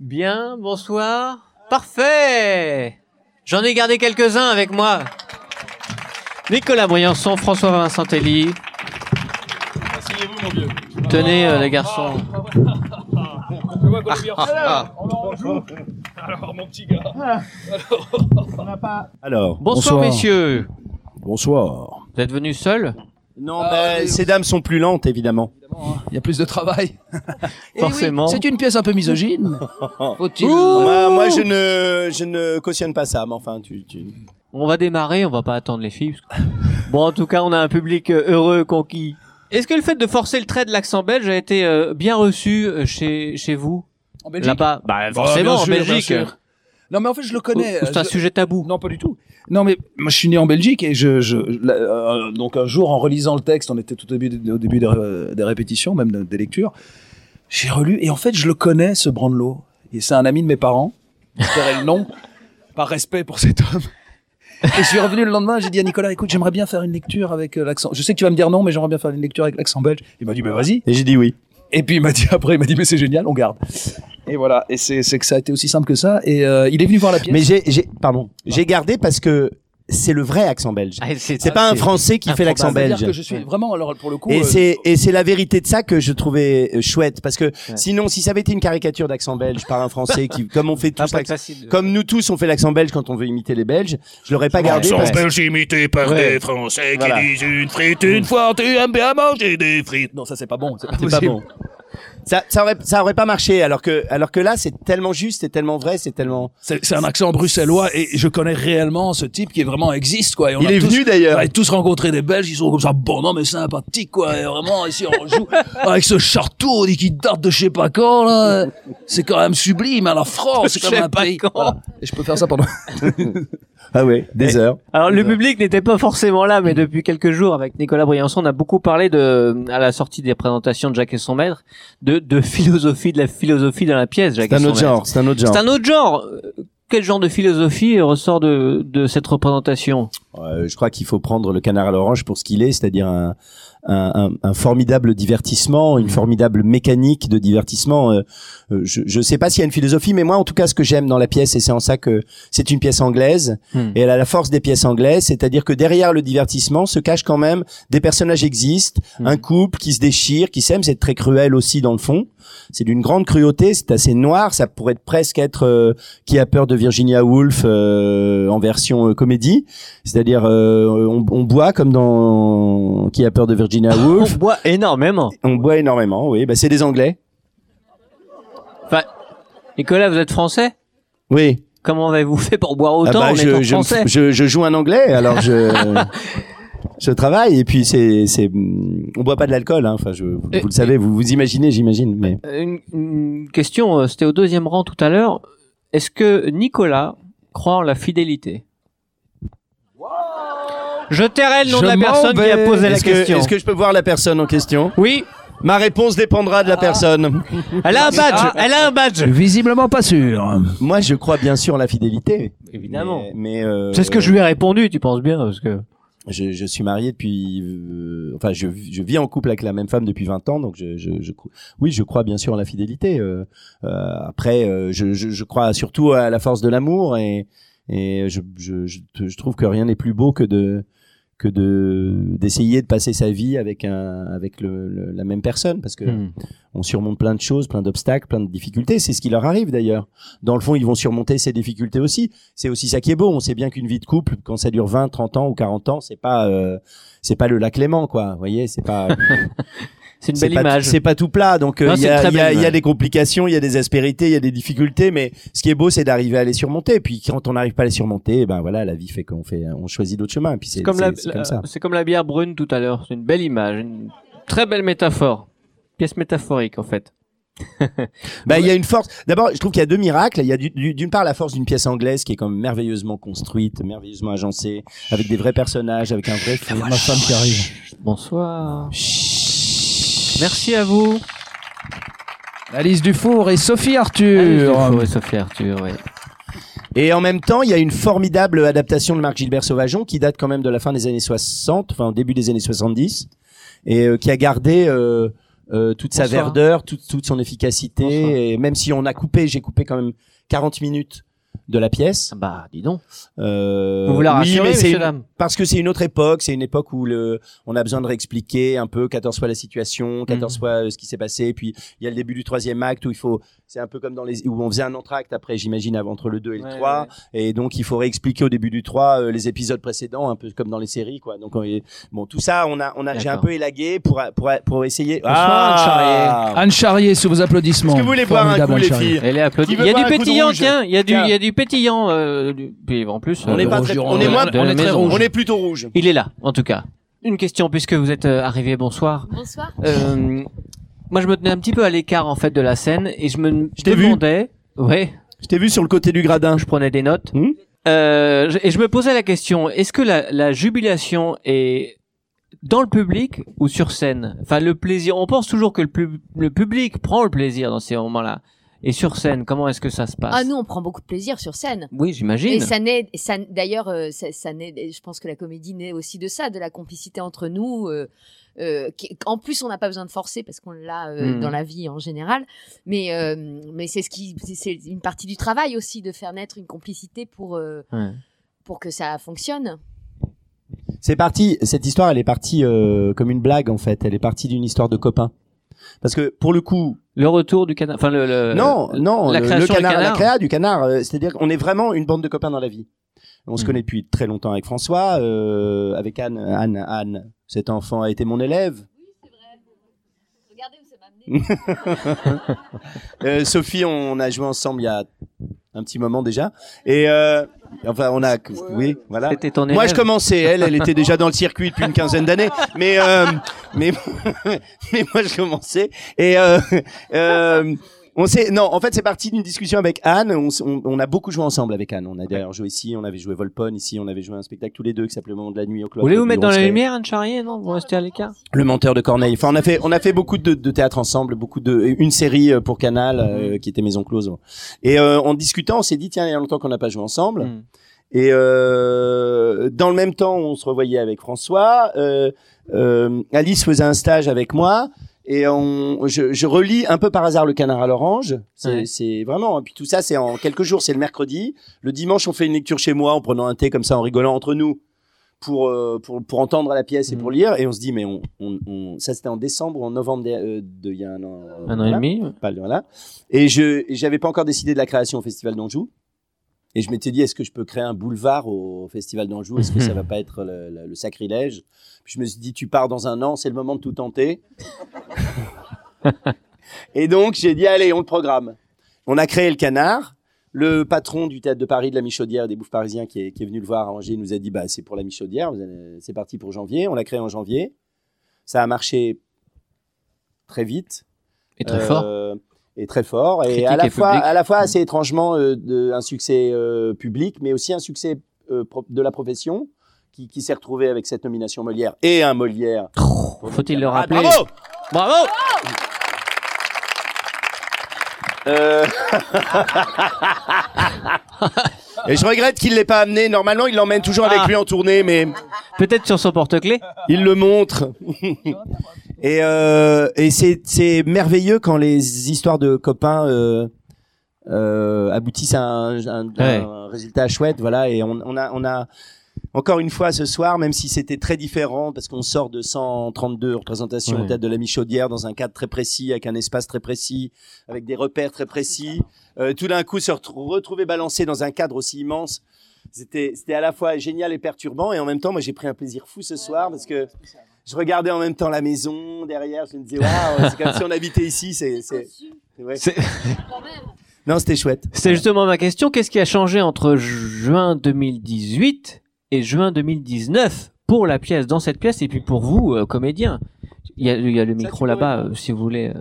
Bien, bonsoir. Parfait J'en ai gardé quelques-uns avec moi. Nicolas Briançon, François Vincentelli. Asseyez-vous, mon vieux. Tenez, euh, les garçons. Qu'on est bien Alors, mon petit gars. Alors, Bonsoir, messieurs. bonsoir. Vous êtes venus seuls? Non, ben, ces dames sont plus lentes, évidemment. Il y a plus de travail. Forcément. oui, c'est une pièce un peu misogyne. Faut-il moi, moi, je ne, je ne cautionne pas ça, mais enfin, tu, tu... On va démarrer, on va pas attendre les filles. parce que- Bon, en tout cas, on a un public euh, heureux, conquis. Est-ce que le fait de forcer le trait de l'accent belge a été euh, bien reçu euh, chez, chez vous? En Belgique Là-bas Bah, Bah, forcément, bien en sûr, bien Belgique. sûr. Non, mais en fait, je le connais. C'est un Je- sujet tabou. Non, pas du tout. Non, mais moi, je suis né en Belgique et je, je là, euh, donc un jour, en relisant le texte, on était tout au début, au début des, euh, des répétitions, même de- des lectures. J'ai relu et en fait, je le connais, ce Brandelot. Et c'est un ami de mes parents. Je le nom par respect pour cet homme. Et je suis revenu le lendemain, j'ai dit à Nicolas, écoute, j'aimerais bien faire une lecture avec euh, l'accent. Je sais que tu vas me dire non, mais j'aimerais bien faire une lecture avec l'accent belge. Il m'a dit, bah vas-y. Et j'ai dit oui. Et puis il m'a dit après, il m'a dit, mais c'est génial, on garde. Et voilà. Et c'est que ça a été aussi simple que ça. Et euh, il est venu voir la pièce. Mais j'ai, pardon, j'ai gardé parce que c'est le vrai accent belge. Ah, c'est pas un Français qui fait l'accent C'est-à-dire belge. que je suis vraiment, alors pour le coup. Et euh, c'est et c'est la vérité de ça que je trouvais euh, chouette parce que sinon si ça avait été une caricature d'accent belge par un français qui comme on fait Ah, tous l'accent- comme nous tous on fait l'accent belge quand on veut imiter les Belges, je l'aurais pas gardé parce que belge imité par Ouais. des Français Voilà. qui disent une frite une fois, tu aimes bien manger des frites. Non, ça c'est pas bon. C'est pas, bon. Ça, ça aurait ça aurait pas marché alors que alors que là c'est tellement juste, c'est tellement vrai, c'est tellement C'est c'est un accent bruxellois et je connais réellement ce type qui vraiment existe quoi. Et on Il a est tous- venu, d'ailleurs. On a tous rencontré des Belges, ils sont comme ça bon non mais sympathiques quoi. Et vraiment ici on joue avec ce chartou on dit qu'il date de je sais pas quand là. C'est quand même sublime. hein, la France c'est Je quand sais même un pas pays. quand. Voilà. Et je peux faire ça pendant. ah ouais, des heures. Alors le public n'était pas forcément là, mais depuis quelques jours avec Nicolas Briançon, on a beaucoup parlé de, à la sortie des présentations de Jacques et son maître, de, de philosophie, de la philosophie dans la pièce. C'est un autre genre, c'est un autre genre. C'est un autre genre. Quel genre de philosophie ressort de, de cette représentation? Euh, je crois qu'il faut prendre le canard à l'orange pour ce qu'il est, c'est-à-dire un, un, un, un formidable divertissement, une formidable mécanique de divertissement. Euh, euh, je ne sais pas s'il y a une philosophie, mais moi, en tout cas, ce que j'aime dans la pièce, et c'est en ça que c'est une pièce anglaise, Hmm. et elle a la force des pièces anglaises, c'est-à-dire que derrière le divertissement se cachent quand même des personnages existent, Hmm. un couple qui se déchire, qui s'aime, c'est très cruel aussi dans le fond. C'est d'une grande cruauté, c'est assez noir, ça pourrait presque être euh, qui a peur de Virginia Woolf euh, en version euh, comédie, c'est-à-dire euh, on, on boit comme dans qui a peur de Virginia On Woolf, boit énormément. on boit énormément, oui, bah c'est des Anglais. Enfin, Nicolas, vous êtes français? Oui. Comment avez-vous fait pour boire Ah autant bah, en je, étant je, français? je, je joue un anglais, alors je je travaille et puis c'est c'est on boit pas de l'alcool, hein. Enfin, je, vous, Et- vous le savez, vous vous imaginez, j'imagine, mais une, une question, c'était au deuxième rang tout à l'heure. Est-ce que Nicolas croit en la fidélité? Je tairai le nom Je de la m'en personne qui a vais. posé la est-ce que question. est-ce que je peux voir la personne en question? Oui, Ma réponse dépendra de la personne. elle a un badge. Elle a un badge. Visiblement pas sûr. Moi, je crois bien sûr en la fidélité. Évidemment. Mais, mais, euh, C'est ce que je lui ai répondu, tu penses bien parce que je, je suis marié depuis, euh, enfin, je, je vis en couple avec la même femme depuis 20 ans, donc je, je, je oui, je crois bien sûr en la fidélité. euh, euh, après, euh, je, crois surtout à la force de l'amour et, et je trouve que rien n'est plus beau que de que de d'essayer de passer sa vie avec un avec le, le- la même personne parce que Hmm. on surmonte plein de choses, plein d'obstacles, plein de difficultés. C'est ce qui leur arrive d'ailleurs. Dans le fond, ils vont surmonter ces difficultés aussi. C'est aussi ça qui est beau. On sait bien qu'une vie de couple, quand ça dure 20, 30 ans ou 40 ans, c'est pas euh, c'est pas le lac Léman, quoi. Vous voyez, c'est pas c'est une belle pas, image. c'est pas tout plat. Donc euh, il y, il y, il y a image. des complications, il y a des aspérités, il y a des difficultés. Mais ce qui est beau, c'est d'arriver à les surmonter. Et puis quand on n'arrive pas à les surmonter, ben voilà, la vie fait qu'on fait, on choisit d'autres chemins. Et puis c'est C'est comme, la, comme ça. c'est comme la bière brune tout à l'heure. C'est une belle image, une très belle métaphore. Pièce métaphorique en fait. Bah, il y a une force. D'abord, je trouve qu'il y a deux miracles. Il y a du- du- d'une part la force d'une pièce anglaise qui est quand même merveilleusement construite, merveilleusement agencée, avec des vrais personnages, avec un vrai. Ma femme qui arrive. Bonsoir. Merci à vous. Alice Dufour et Sophie Alice Arthur. Dufour et Sophie Arthur, oui. Et en même temps, il y a une formidable adaptation de Marc Gilbert Sauvageon qui date quand même de la fin des années 60, enfin au début des années 70, et euh, qui a gardé euh, euh, toute sa Bonsoir. verdeur, toute, toute son efficacité. Bonsoir. Et même si on a coupé, j'ai coupé quand même 40 minutes de la pièce. Ah Bah, dis donc. Euh, Vous voulez oui, rassurer, mais c'est messieurs, une- parce que c'est une autre époque, c'est une époque où le, on a besoin de réexpliquer un peu 14 fois la situation, 14 Mhm. fois euh, ce qui s'est passé, puis il y a le début du troisième acte où il faut, c'est un peu comme dans les, où on faisait un entracte après, j'imagine, avant- entre le 2 et le Ouais, 3, ouais. et donc il faut réexpliquer au début du 3 euh, les épisodes précédents, un peu comme dans les séries, quoi. Donc on est- bon, tout ça, on a, on a, j'ai un peu élagué pour, pour, pour essayer. Bonsoir, Anne Charrier. Anne Charrier, sous vos applaudissements. Est-ce que vous voulez boire un Formidable, coup, Anne les Charrier. filles? Elle est applaudie. Il y a du pétillant, tiens. Il y a du, il y a du pétillant. Euh, du- puis en plus, On euh, n'est pas très, on est est- moins, de on la est très maison. rouge. On est plutôt rouge. Il est là, en tout cas. Une question, puisque vous êtes euh, arrivé. Bonsoir. Bonsoir. Euh, moi, je me tenais un petit peu à l'écart en fait de la scène et je me Je t'ai vu. demandais. Ouais. Je t'ai vu sur le côté du gradin. Je prenais des notes. Hmm. Euh, je- et je me posais la question est-ce que la, la jubilation est dans le public ou sur scène? Enfin, le plaisir. On pense toujours que le, pub- le public prend le plaisir dans ces moments-là. Et sur scène, comment est-ce que ça se passe? Ah, nous, on prend beaucoup de plaisir sur scène. Oui, Et j'imagine. ça naît, ça, d'ailleurs, euh, ça, ça naît, je pense que la comédie naît aussi de ça, de la complicité entre nous. euh, euh, qui- en plus, on n'a pas besoin de forcer parce qu'on l'a euh, Mm. dans la vie en général. Mais, euh, mais c'est ce qui, c'est- c'est une partie du travail aussi de faire naître une complicité pour, euh, Ouais. pour que ça fonctionne. C'est parti. Cette histoire, elle est partie euh, comme une blague en fait. Elle est partie d'une histoire de copains. Parce que pour le coup, Le retour du canard. Enfin, le. le- non, non, la le, création le du canard, la canard. créa du canard. euh, C'est-à-dire qu'on est vraiment une bande de copains dans la vie. On se Mhm. connaît depuis très longtemps avec François, euh, avec Anne. Anne, Anne. Cet enfant a été mon élève. Regardez où ça m'a amené. Euh, Sophie, on a joué ensemble il y a un petit moment déjà. Et euh, enfin, on a, oui, voilà. C'était ton Moi, je commençais. Elle, elle était déjà dans le circuit depuis une quinzaine d'années. Mais, euh, mais, mais moi, je commençais. Et euh, euh, on s'est, non, en fait, c'est parti d'une discussion avec Anne. On, on, on a beaucoup joué ensemble avec Anne. On a d'ailleurs joué ici. On avait joué Volpone ici. On avait joué un spectacle tous les deux qui s'appelait Le Moment de la nuit au Vous voulez vous mettre dans la Lumière Anne Charrier Non, vous restez à l'écart. le menteur de Corneille. Enfin, on a fait, on a fait beaucoup de, de théâtre ensemble, beaucoup de, une série euh, pour Canal euh, qui était Maison Close. Et euh, en discutant, on s'est dit tiens, il y a longtemps qu'on n'a pas joué ensemble. Hmm. Et euh, dans le même temps, on se revoyait avec François. Euh, euh, Alice faisait un stage avec moi. Et on, je, je relis un peu par hasard le Canard à l'orange. C'est Ouais. vraiment. Et puis tout ça, c'est en quelques jours. C'est le mercredi. Le dimanche, on fait une lecture chez moi en prenant un thé comme ça, en rigolant entre nous, pour euh, pour pour entendre la pièce et Mhm. pour lire. Et on se dit, mais on, on, on- ça c'était en décembre ou en novembre de, euh, de il y a un an. euh, Un an et demi. pas voilà. Et je et j'avais pas encore décidé de la création au Festival d'Anjou. Et je m'étais dit, est-ce que je peux créer un boulevard au Festival d'Anjou? Est-ce que ça va pas être le, le- le sacrilège? Puis je me suis dit, tu pars dans un an, c'est le moment de tout tenter. Et donc j'ai dit, allez, on le programme. On a créé le Canard. Le patron du théâtre de Paris, de la Michaudière et des Bouffes Parisiens, qui est, qui est venu le voir à Angers, nous a dit, bah, c'est pour la Michaudière, c'est parti pour janvier. On l'a créé en janvier. Ça a marché très vite. Et très fort. Euh, et très fort et Critique à la et fois public. à la fois assez étrangement euh, de, un succès euh, public mais aussi un succès euh, pro- de la profession qui, qui s'est retrouvé avec cette nomination Molière et un Molière Faut-il le Ah, rappeler bravo Bravo Euh, et je regrette qu'il l'ait pas amené normalement il l'emmène toujours avec Ah. lui en tournée mais Peut-être sur son porte-clés il le montre. et euh, et c'est c'est merveilleux quand les histoires de copains euh, euh, aboutissent à un, un- Ouais. résultat chouette, voilà. Et on, on a on a encore une fois ce soir, même si c'était très différent parce qu'on sort de 132 représentations au théâtre de la Michaudière dans un cadre très précis, avec un espace très précis, avec des repères très précis. Euh, tout d'un coup, se retrou- retrouver balancé dans un cadre aussi immense, c'était c'était à la fois génial et perturbant. Et en même temps, moi, j'ai pris un plaisir fou ce soir parce que je regardais en même temps la maison derrière. Je me disais, waouh, c'est comme si on habitait ici. C'est c'est ouais. C'est- non, c'était chouette. C'est justement ma question. Qu'est-ce qui a changé entre juin 2018 et juin 2019 pour la pièce, dans cette pièce, et puis pour vous, euh, comédien il y, a, il y a le micro là-bas, euh, si vous voulez, euh,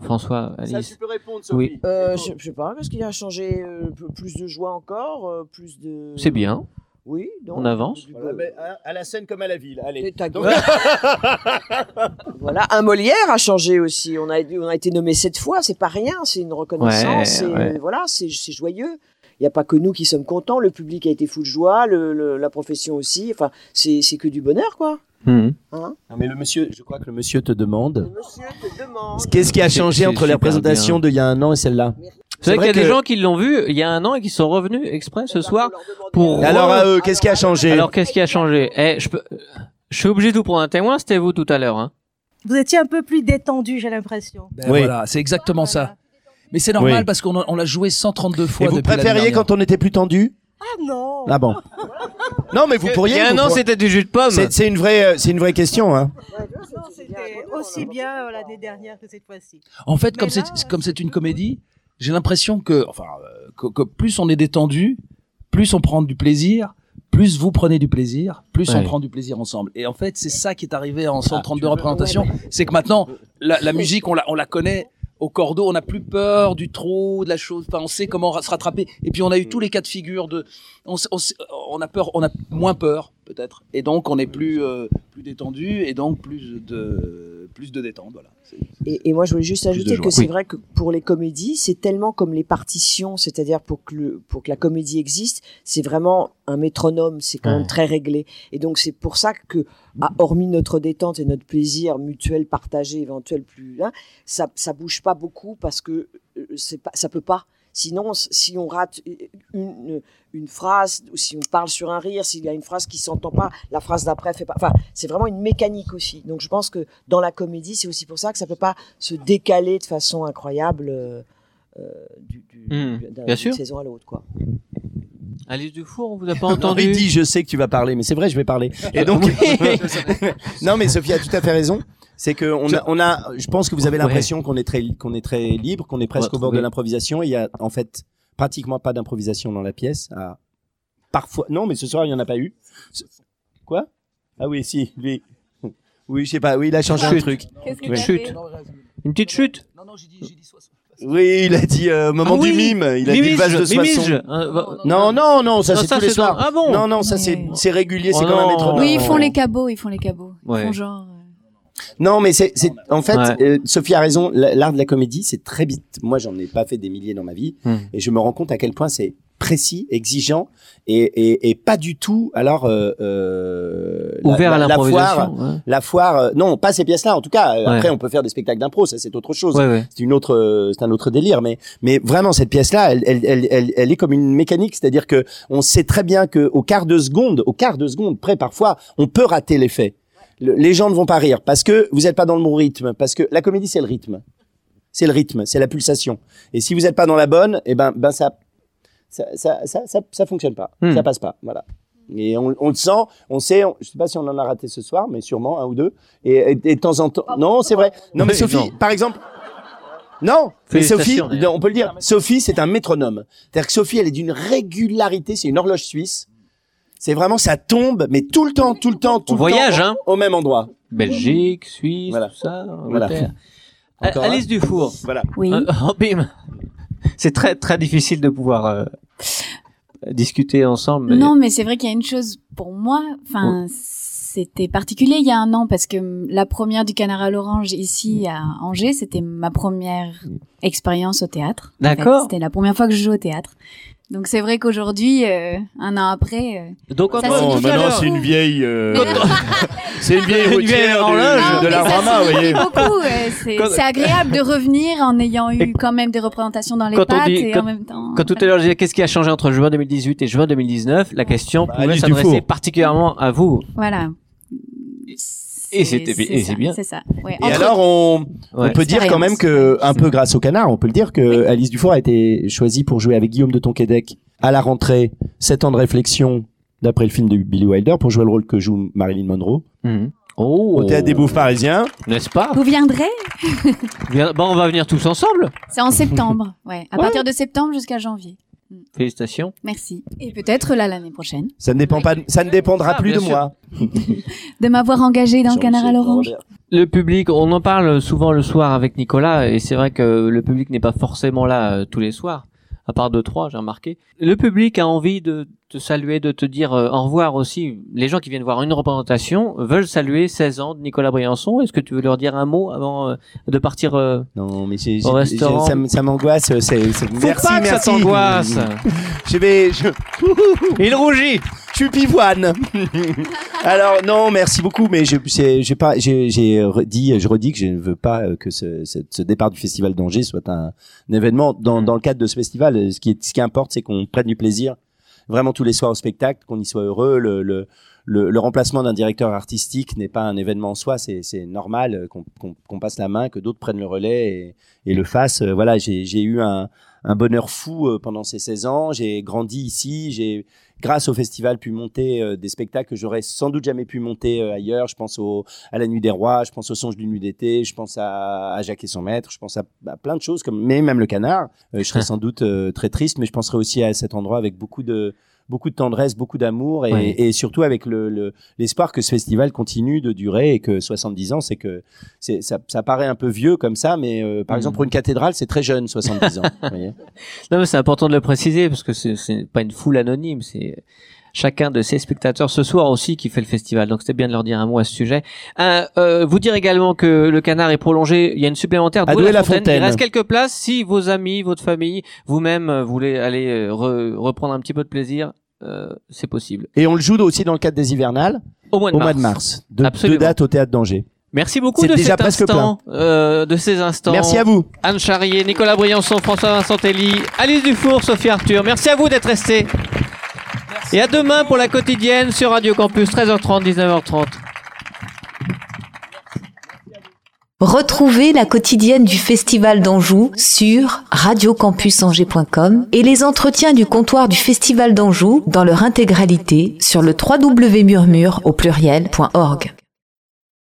François, Ça, tu Alice. peux répondre, Oui. Sophie. Euh, Réponds. je, je sais pas, qu'est-ce qui a changé euh, Plus de joie encore euh, Plus de. C'est bien. Oui, donc, On avance. Voilà, mais à, à la scène comme à la ville. Allez. Et Donc- voilà, un Molière a changé aussi. On a, on a été nommé sept fois, c'est pas rien, c'est une reconnaissance. Ouais, ouais. Voilà, c'est c'est joyeux. Il n'y a pas que nous qui sommes contents, le public a été fou de joie, le, le- la profession aussi. Enfin, c'est que du bonheur, quoi. Mhm. Non, mais le monsieur, je crois que le monsieur te demande. Le monsieur te demande. Qu'est-ce qui a changé entre la présentation d'il y a un an et celle-là? C'est vrai qu'il y a des gens qui l'ont vu il y a un an et qui sont revenus exprès ce soir pour. Alors à eux, qu'est-ce qui a changé? Alors qu'est-ce qui a changé? Eh, je peux. Je suis obligé de vous prendre un témoin, c'était vous tout à l'heure. Hein. Vous étiez un peu plus détendu, j'ai l'impression. Ben Oui. Voilà, c'est exactement ça. Mais c'est normal Oui. parce qu'on a- on l'a joué 132 fois Et vous depuis l'année préfériez dernière. quand on était plus tendu Ah non Ah bon Non, mais vous pourriez. il y a un vous an, pourriez- c'était du jus de pomme. C'est c'est une vraie, euh, c'est une vraie question, hein. Non, c'était aussi bien euh, l'année dernière que cette fois-ci. En fait, comme c'est comme c'est une comédie, j'ai l'impression que enfin euh, que, que plus on est détendu, plus on prend du plaisir, plus vous prenez du plaisir, plus on Ouais. prend du plaisir ensemble. Et en fait, c'est ça qui est arrivé en 132 représentations, c'est que maintenant la, la musique on la on la connaît au cordeau, on n'a plus peur du trop, de la chose. Enfin, on sait comment se rattraper. Et puis on a eu tous les cas de figure de, on a peur, on a moins peur peut-être. Et donc on est plus euh, plus détendu et donc plus de plus de détente. Voilà. C'est- Et, et moi, je voulais juste ajouter que c'est Oui. vrai que pour les comédies, c'est tellement comme les partitions, c'est-à-dire pour que le, pour que la comédie existe, c'est vraiment un métronome, c'est quand Ouais. même très réglé. Et donc c'est pour ça que, ah, hormis notre détente et notre plaisir mutuel, partagé, éventuel plus, hein, ça ça bouge pas beaucoup parce que euh, c'est pas, ça peut pas. Sinon, si on rate une, une phrase, ou si on parle sur un rire, s'il y a une phrase qui s'entend pas, la phrase d'après fait pas. Enfin, c'est vraiment une mécanique aussi. Donc, je pense que dans la comédie, c'est aussi pour ça que ça peut pas se décaler de façon incroyable euh, euh, du, du- Hmm, bien sûr. saison à l'autre, quoi. Alice Dufour, on vous a pas entendu? Il dit, je sais que tu vas parler, mais c'est vrai, je vais parler. Et donc, non, mais Sophie a tout à fait raison. C'est que on a, on a, je pense que vous avez Ouais. l'impression qu'on est très, qu'on est très libre, qu'on est presque au bord de l'improvisation. Il y a en fait pratiquement pas d'improvisation dans la pièce. Ah, parfois, non, mais ce soir il y en a pas eu. Quoi? Ah oui, si, lui. Oui, je sais pas. Oui, il a changé un Chut. truc. Une chute. Une petite chute Non, non, j'ai dit, j'ai dit 60. Oui, il a dit euh, moment Ah du oui. mime. Il a dit le vase de Mimige, Soissons. Mimige. Va- Non, non, non, ça c'est tous les c'est dans- soirs. Ah bon Non, non, ça c'est c'est régulier, c'est Oh comme un non. métronome. Oui, ils font les cabots, ils font les cabots. Ils Ouais. font genre. Non, mais c'est, c'est, en fait, Ouais. euh, Sophie a raison. L'art de la comédie, c'est très vite. Moi, j'en ai pas fait des milliers dans ma vie, Hmm. et je me rends compte à quel point c'est précis, exigeant, et, et, et pas du tout. Alors, euh, euh, la- Ouvert à la, la foire, ouais. la foire, euh, non, pas ces pièces-là. En tout cas, euh, Ouais. après, on peut faire des spectacles d'impro, ça c'est autre chose. Ouais, ouais. C'est une autre, c'est un autre délire, mais mais vraiment cette pièce-là, elle, elle, elle, elle, elle est comme une mécanique, c'est-à-dire que on sait très bien que au quart de seconde, au quart de seconde près, parfois, on peut rater l'effet. Le- les gens ne vont pas rire parce que vous n'êtes pas dans le bon rythme, parce que la comédie c'est le rythme, c'est le rythme, c'est la pulsation. Et si vous n'êtes pas dans la bonne, et ben ben ça ça ça ça ça, ça fonctionne pas, Hmm. ça passe pas, voilà. Et on, on le sent, on sait, on- je sais pas si on en a raté ce soir, mais sûrement un ou deux. Et, et- et de temps en temps, non, c'est vrai. Non, mais Sophie, non. par exemple, non, mais Sophie, on peut le dire, Sophie, c'est un métronome. C'est-à-dire que Sophie, elle est d'une régularité, c'est une horloge suisse. C'est vraiment, ça tombe, mais tout le temps, tout le temps, tout On le voyage, temps, hein. au même endroit. Belgique, Suisse, Voilà. tout ça. Voilà. Un Alice Dufour. Voilà. Oui. Euh, oh, bim. C'est très très difficile de pouvoir euh, discuter ensemble. mais- Non, mais c'est vrai qu'il y a une chose pour moi. Enfin, c'était particulier il y a un an parce que la première du Canard à l'Orange ici à Angers, c'était ma première expérience au théâtre. en fait. D'accord. C'était la première fois que je joue au théâtre. Donc c'est vrai qu'aujourd'hui, euh, un an après, euh, Donc tout à maintenant c'est une vieille. euh, c'est une vieille Une routière vieille horloge. Non, de la Rama, vous voyez. beaucoup. ouais. C'est Quand- agréable de revenir en ayant eu quand même des représentations dans les Quand on pattes dit- et quand- en même temps. Quand tout à l'heure je disais qu'est-ce qui a changé entre juin 2018 et juin 2019, la question Bah, pouvait s'adresser particulièrement à vous. Voilà. Et c'est bien. C'est ça. Ouais. Et Entre- alors, on, Ouais. on peut dire quand même que, un peu grâce au canard, on peut le dire que Alice Dufour a été choisie pour jouer avec Guillaume de Tonquédec à la rentrée, sept ans de réflexion d'après le film de Billy Wilder pour jouer le rôle que joue Marilyn Monroe Mhm. Oh, au théâtre des Bouffes parisiens. n'est-ce pas? Vous viendrez? Bon, on va venir tous ensemble. C'est en septembre. Ouais. À Ouais. partir de septembre jusqu'à janvier. Félicitations. Merci. Et peut-être là l'année prochaine. Ça ne dépend pas, ça ne dépendra Ah, plus de moi. De m'avoir engagé dans le Canard à l'Orange. Le public, on en parle souvent le soir avec Nicolas, et c'est vrai que le public n'est pas forcément là euh, tous les soirs, à part deux trois, j'ai remarqué. Le public a envie de te saluer, de te dire euh, au revoir aussi. Les gens qui viennent voir une représentation veulent saluer 16 ans de Nicolas Briançon. Est-ce que tu veux leur dire un mot avant euh, de partir euh, Non, mais j'ai, Au restaurant. ça, ça m'angoisse. C'est, c'est- Faut merci, pas que ça merci. t'angoisse. Je vais, je, Il rougit. Tu pivoines. Alors non, merci beaucoup, mais je j'ai pas j'ai j'ai dit je redis que je ne veux pas euh, que ce, ce, ce départ du festival d'Angers soit un, un événement dans dans le cadre de ce festival. euh, Ce qui est ce qui importe, c'est qu'on prenne du plaisir vraiment tous les soirs au spectacle, qu'on y soit heureux. Le le le, le remplacement d'un directeur artistique n'est pas un événement en soi, c'est normal euh, qu'on passe la main, que d'autres prennent le relais et, et le fassent. Voilà, j'ai eu un un bonheur fou pendant ces 16 ans. J'ai grandi ici. Grâce au festival, pu monter euh, des spectacles que j'aurais sans doute jamais pu monter euh, ailleurs. Je pense au, à la Nuit des Rois, je pense au Songe d'une nuit d'été, je pense à, à Jacques et son maître, je pense à, à plein de choses, comme, mais même le canard. Euh, je serais sans doute très triste, mais je penserai aussi à cet endroit avec beaucoup de beaucoup de tendresse, beaucoup d'amour et, et surtout avec le, le- l'espoir que ce festival continue de durer et que 70 ans, c'est que ça, ça paraît un peu vieux comme ça, mais euh, par exemple pour une cathédrale, c'est très jeune, 70 ans. vous voyez. Non, mais c'est important de le préciser parce que c'est c'est pas une foule anonyme, c'est chacun de ces spectateurs ce soir aussi qui fait le festival. Donc c'était bien de leur dire un mot à ce sujet. Euh, euh, vous dire également que le canard est prolongé. Il y a une supplémentaire À Douai-la-Fontaine. Douai-la-Fontaine. Il reste quelques places. Si vos amis, votre famille, vous-même euh, voulez aller euh, re- reprendre un petit peu de plaisir, euh, c'est possible. Et on le joue aussi dans le cadre des hivernales Au mois de au mars. mois de mars. Absolument. deux dates au théâtre d'Angers. Merci beaucoup de déjà cet presque instant, euh, de ces instants. Merci à vous. Anne Charrier, Nicolas Briançon, François Vincentelli, Alice Dufour, Sophie Arthur. Merci à vous d'être restés. Et à demain pour la quotidienne sur Radio Campus, 13h30, 19h30. Retrouvez la quotidienne du Festival d'Anjou sur radiocampusangers.com et les entretiens du comptoir du Festival d'Anjou dans leur intégralité sur le www.murmure au pluriel.org.